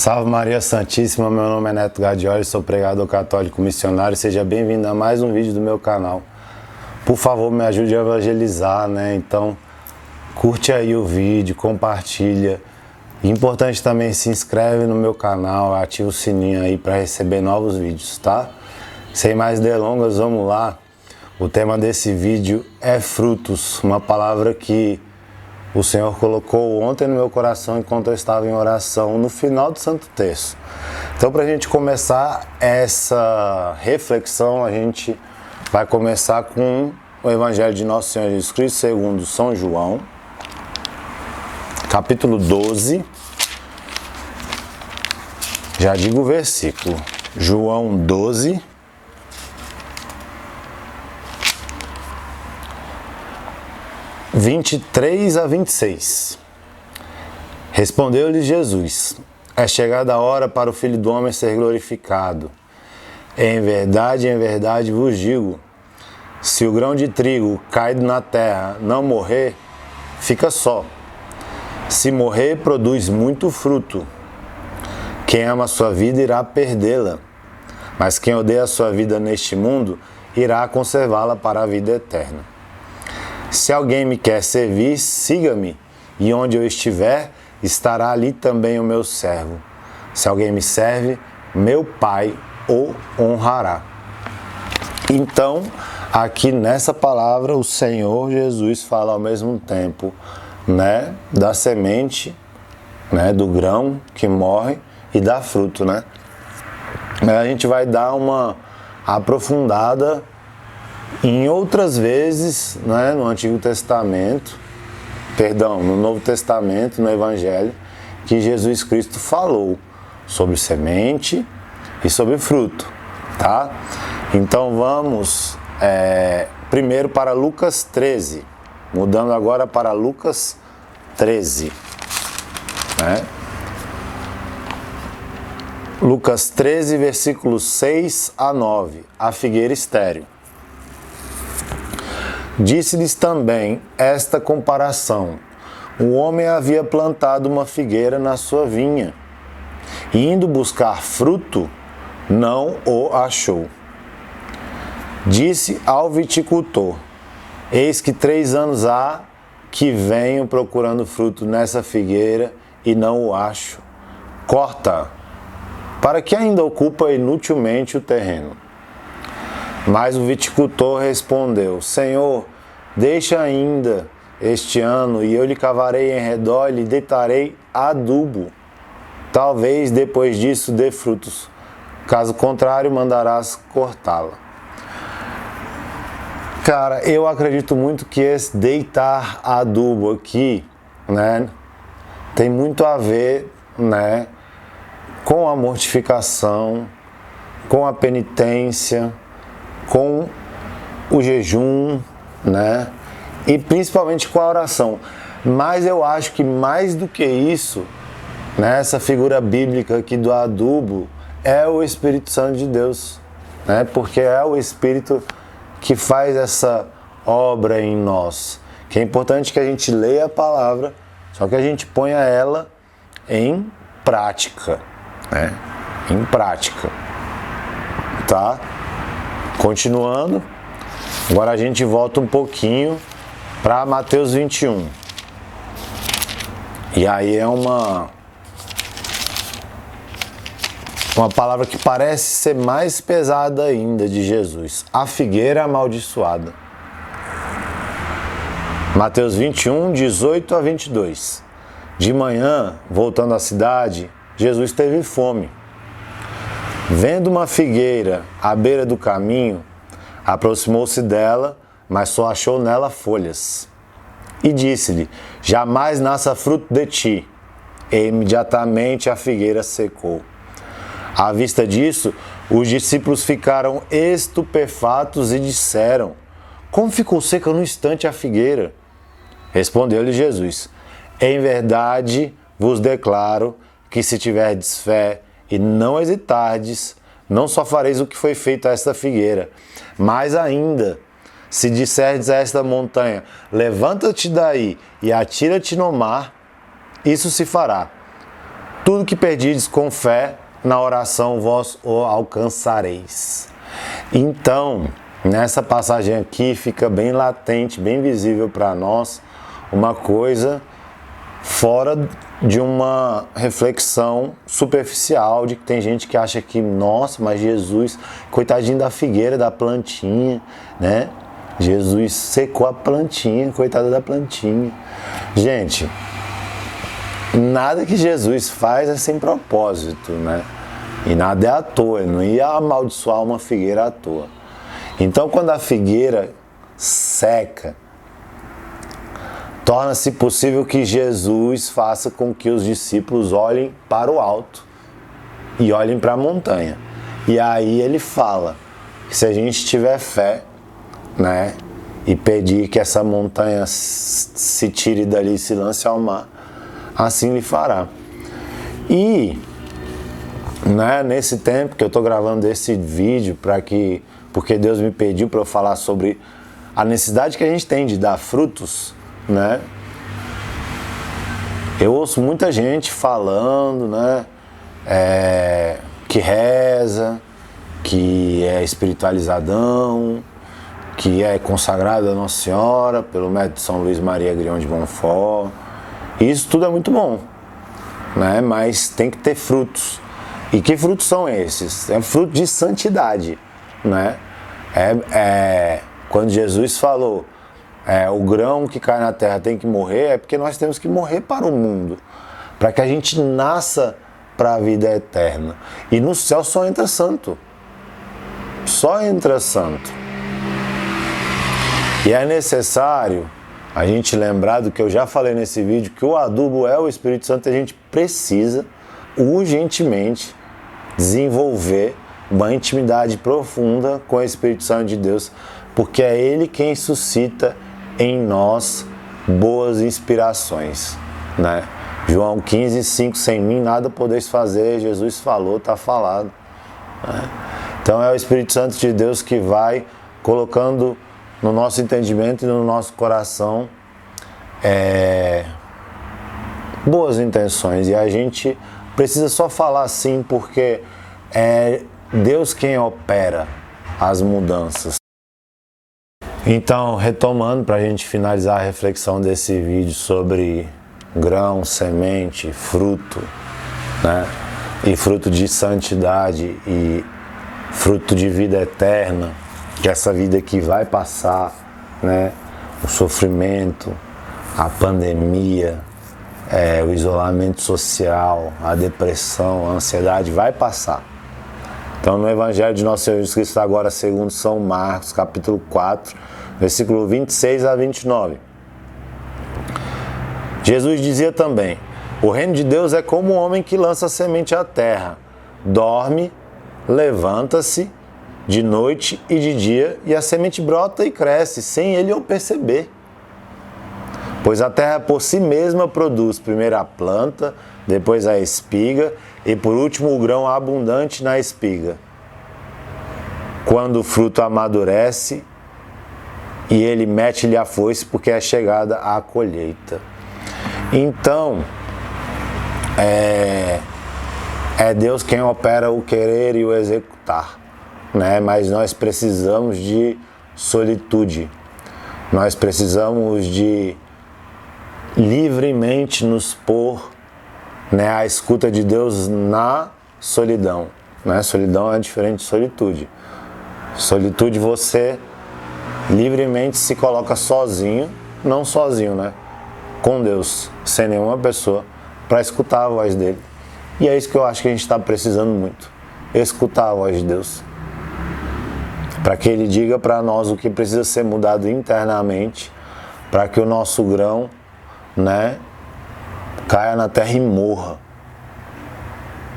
Salve Maria Santíssima, meu nome é Neto Gadioli, sou pregador católico missionário. Seja bem-vindo a mais um vídeo do meu canal. Por favor, me ajude a evangelizar, né? Então, curte aí o vídeo, compartilha. Importante também, se inscreve no meu canal, ativa o sininho aí para receber novos vídeos, tá? Sem mais delongas, vamos lá. O tema desse vídeo é frutos, uma palavra que o Senhor colocou ontem no meu coração enquanto eu estava em oração no final do Santo Terço. Então, para a gente começar essa reflexão, a gente vai começar com o Evangelho de Nosso Senhor Jesus Cristo segundo São João, capítulo 12. Já digo o versículo. João 12, 23 a 26. Respondeu-lhes Jesus: É chegada a hora para o Filho do Homem ser glorificado. Em verdade, em verdade vos digo: se o grão de trigo caído na terra não morrer, fica só. Se morrer, produz muito fruto. Quem ama a sua vida irá perdê-la, mas quem odeia a sua vida neste mundo irá conservá-la para a vida eterna. Se alguém me quer servir, siga-me, e onde eu estiver, estará ali também o meu servo. Se alguém me serve, meu Pai o honrará. Então, aqui nessa palavra, o Senhor Jesus fala ao mesmo tempo, né, da semente, né, do grão que morre e dá fruto, né? A gente vai dar uma aprofundada em outras vezes, né, no Antigo Testamento, perdão, no Novo Testamento, no Evangelho, que Jesus Cristo falou sobre semente e sobre fruto, tá? Então vamos é, primeiro para Lucas 13, mudando agora para Lucas 13, né? Lucas 13, versículos 6 a 9, a figueira estéreo. Disse-lhes também esta comparação: Um homem havia plantado uma figueira na sua vinha, e indo buscar fruto, não o achou. Disse ao viticultor: Eis que três anos há que venho procurando fruto nessa figueira e não o acho. Corta, para que ainda ocupa inutilmente o terreno. Mas o viticultor respondeu: Senhor, deixa ainda este ano e eu lhe cavarei em redor e lhe deitarei adubo. Talvez depois disso dê frutos. Caso contrário, mandarás cortá-la. Cara, eu acredito muito que esse deitar adubo aqui, né, tem muito a ver, né, com a mortificação, com a penitência, com o jejum, né? E principalmente com a oração. Mas eu acho que mais do que isso, né, figura bíblica aqui do adubo, é o Espírito Santo de Deus, né? Porque é o Espírito que faz essa obra em nós. Que é importante que a gente leia a palavra, só que a gente ponha ela em prática, né? Em prática. Tá? Continuando, agora a gente volta um pouquinho para Mateus 21. E aí é uma uma palavra que parece ser mais pesada ainda de Jesus, a figueira amaldiçoada. Mateus 21, 18 a 22. De manhã, voltando à cidade, Jesus teve fome. Vendo uma figueira à beira do caminho, aproximou-se dela, mas só achou nela folhas. E disse-lhe: Jamais nasça fruto de ti. E imediatamente a figueira secou. À vista disso, os discípulos ficaram estupefatos e disseram: Como ficou seca no instante a figueira? Respondeu-lhe Jesus: Em verdade vos declaro que se tiverdes fé e não hesitardes, não só fareis o que foi feito a esta figueira, mas ainda, se disserdes a esta montanha, levanta-te daí e atira-te no mar, isso se fará. tudo que perdides com fé, na oração vós o alcançareis. Então, nessa passagem aqui fica bem latente, bem visível para nós uma coisa fora de uma reflexão superficial de que tem gente que acha que, nossa, mas Jesus, coitadinho da figueira, da plantinha, né? Jesus secou a plantinha, coitada da plantinha. Gente, nada que Jesus faz é sem propósito, né? E nada é à toa, não ia amaldiçoar uma figueira à toa. Então, quando a figueira seca, torna-se possível que Jesus faça com que os discípulos olhem para o alto e olhem para a montanha. E aí ele fala que se a gente tiver fé, né, e pedir que essa montanha se tire dali e se lance ao mar, assim lhe fará. E né, nesse tempo que eu estou gravando esse vídeo para que porque Deus me pediu para eu falar sobre a necessidade que a gente tem de dar frutos né? Eu ouço muita gente falando, né? É, que reza, que é espiritualizadão, que é consagrado a Nossa Senhora pelo médico São Luís Maria Grião de Bonfort. Isso tudo é muito bom, né? Mas tem que ter frutos. E que frutos são esses? É fruto de santidade, né? É, é quando Jesus falou é, o grão que cai na terra tem que morrer, é porque nós temos que morrer para o mundo, para que a gente nasça para a vida eterna. E no céu só entra santo. Só entra santo. E é necessário a gente lembrar do que eu já falei nesse vídeo, que o adubo é o Espírito Santo e a gente precisa urgentemente desenvolver uma intimidade profunda com o Espírito Santo de Deus, porque é ele quem suscita em nós boas inspirações, né? João 15, 5, sem mim nada podeis fazer, Jesus falou, está falado. Né? Então é o Espírito Santo de Deus que vai colocando no nosso entendimento e no nosso coração é, boas intenções e a gente precisa só falar assim porque é Deus quem opera as mudanças. Então, retomando para a gente finalizar a reflexão desse vídeo sobre grão, semente, fruto, né? E fruto de santidade e fruto de vida eterna, que essa vida que vai passar, né? O sofrimento, a pandemia, é, o isolamento social, a depressão, a ansiedade vai passar. Então, no Evangelho de Nosso Senhor Jesus Cristo, agora segundo São Marcos, capítulo 4, versículo 26 a 29. Jesus dizia também: O reino de Deus é como um homem que lança semente à terra, dorme, levanta-se de noite e de dia, e a semente brota e cresce, sem ele o perceber. Pois a terra por si mesma produz primeiro a planta, depois a espiga e por último o grão abundante na espiga. Quando o fruto amadurece, e ele mete-lhe a foice porque é chegada a colheita. Então, é, é Deus quem opera o querer e o executar, né? mas nós precisamos de solitude, nós precisamos de livremente nos pôr né, à escuta de Deus na solidão. Né? Solidão é diferente de solitude. Solitude você livremente se coloca sozinho, não sozinho, né? Com Deus, sem nenhuma pessoa, para escutar a voz dele. E é isso que eu acho que a gente está precisando muito: escutar a voz de Deus. Para que ele diga para nós o que precisa ser mudado internamente, para que o nosso grão, né, caia na terra e morra.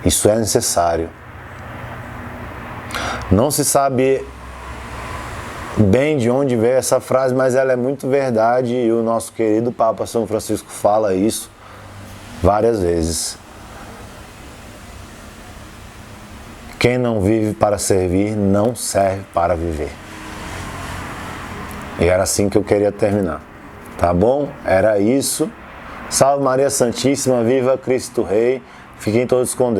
Isso é necessário. Não se sabe bem de onde veio essa frase, mas ela é muito verdade e o nosso querido Papa São Francisco fala isso várias vezes. Quem não vive para servir não serve para viver. E era assim que eu queria terminar. Tá bom? Era isso. Salve Maria Santíssima, viva Cristo Rei. Fiquem todos com Deus.